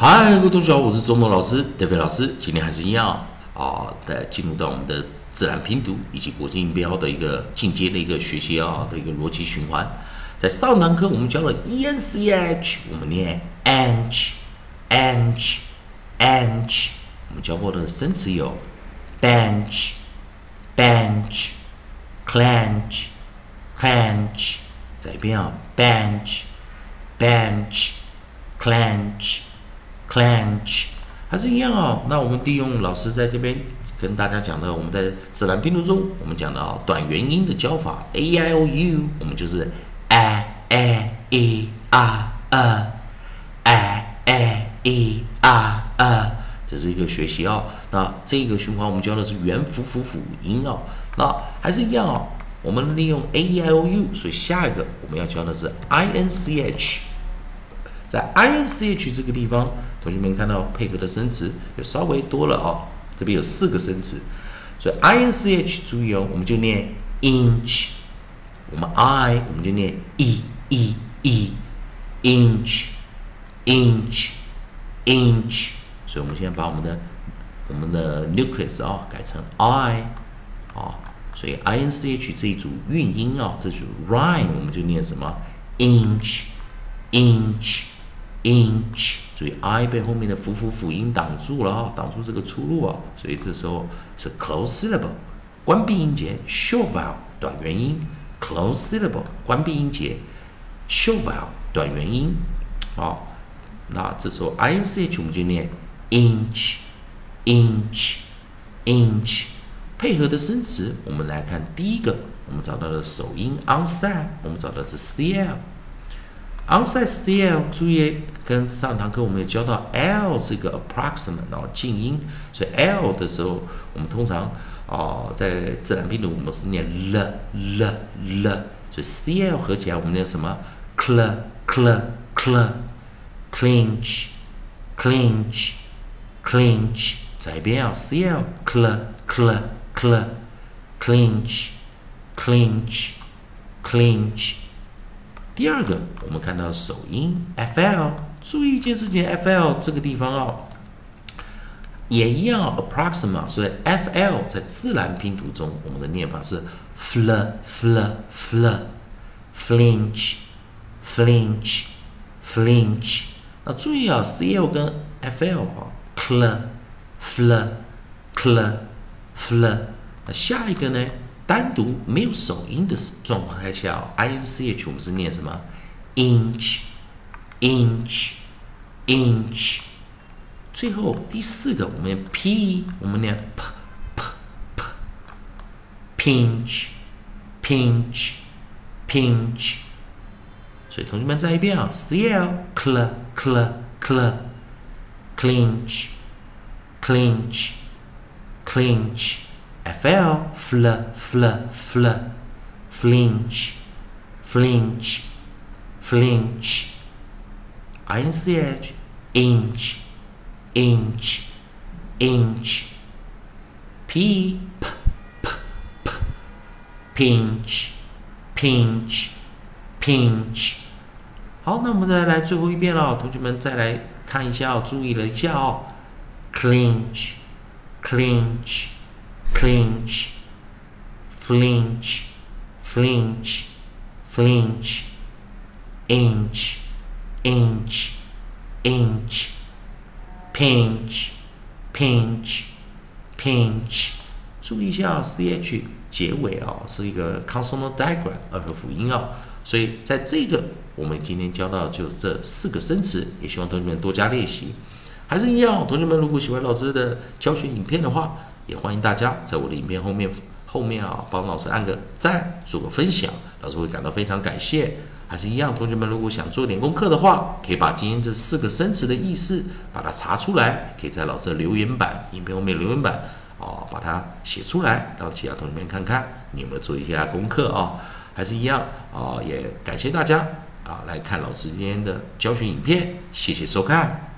嗨，各位同学好，我是中东老师德飞老师。今天还是一样啊，在进入到我们的自然拼读以及国际音标的一个进阶的一个学习啊的一个逻辑循环。在上堂课我们教了 e n c h，我们念 anch，anch，anch。我们教过的生词有 bench，bench，clench，clench。再一遍啊，bench，bench，clench。clench Clench，还是一样哦。那我们利用老师在这边跟大家讲的，我们在自然拼读中，我们讲的啊短元音的教法，a i o u，我们就是 a a e r a a a e r a，这是一个学习哦。那这个循环我们教的是元辅辅辅音哦。那还是一样哦，我们利用 a e i o u，所以下一个我们要教的是 i n c h，在 i n c h 这个地方。同学们看到配合的生词就稍微多了哦，这边有四个生词，所以 i n c h 注意哦，我们就念 inch，我们 i 我们就念 e e e inch inch inch，所以我们现在把我们的我们的 nucleus 啊改成 i 啊，所以 i n c h 这一组韵音啊，这组 rhyme 我们就念什么 inch inch inch。注意 i 被后面的辅辅辅音挡住了啊，挡住这个出路啊，所以这时候是 close syllable，关闭音节，short vowel 短元音，close syllable 关闭音节，short vowel 短元音，好，那这时候 i n c h 我们就念 inch，inch，inch，配合的生词，我们来看第一个，我们找到的首音 onside，我们找到是 cl。Onside cl，注意，跟上堂课我们也教到 l 是一个 approximate 然后静音，所以 l 的时候，我们通常哦在自然拼读我们是念 l l l，所以 cl 合起来我们念什么 cl cl cl clinch clinch clinch，再一遍啊 cl cl cl cl clinch clinch clinch。第二个，我们看到首音 fl，注意一件事情，fl 这个地方哦，也一样，approximate，所以 fl 在自然拼读中，我们的念法是 fl fl fl，flinch flinch flinch。那注意啊，cl 跟 fl 啊，cl fl cl fl。那下一个呢？单独没有首音的状况下，i n c h 我们是念什么？inch，inch，inch。最后第四个，我们 p，我们念 p p p，pinch，pinch，pinch。所以同学们再一遍啊，c l，cl cl cl，clinch，clinch，clinch。fl fl fl fl flinch flinch flinch inch inch inch inch p p p p pinch pinch pinch 好，那我们再来最后一遍了，同学们再来看一下哦，注意了一下哦，clinch Clinch flinch, flinch, flinch, inch, inch, inch, pinch, pinch, pinch。注意一下，ch 结尾啊是一个 consonant diagram 二合辅音啊，所以在这个我们今天教到就这四个生词，也希望同学们多加练习。还是一样，同学们如果喜欢老师的教学影片的话，也欢迎大家在我的影片后面后面啊，帮老师按个赞，做个分享，老师会感到非常感谢。还是一样，同学们如果想做点功课的话，可以把今天这四个生词的意思把它查出来，可以在老师的留言板影片后面留言板哦，把它写出来，让其他同学们看看你有没有做一下功课啊。还是一样啊，也感谢大家啊来看老师今天的教学影片，谢谢收看。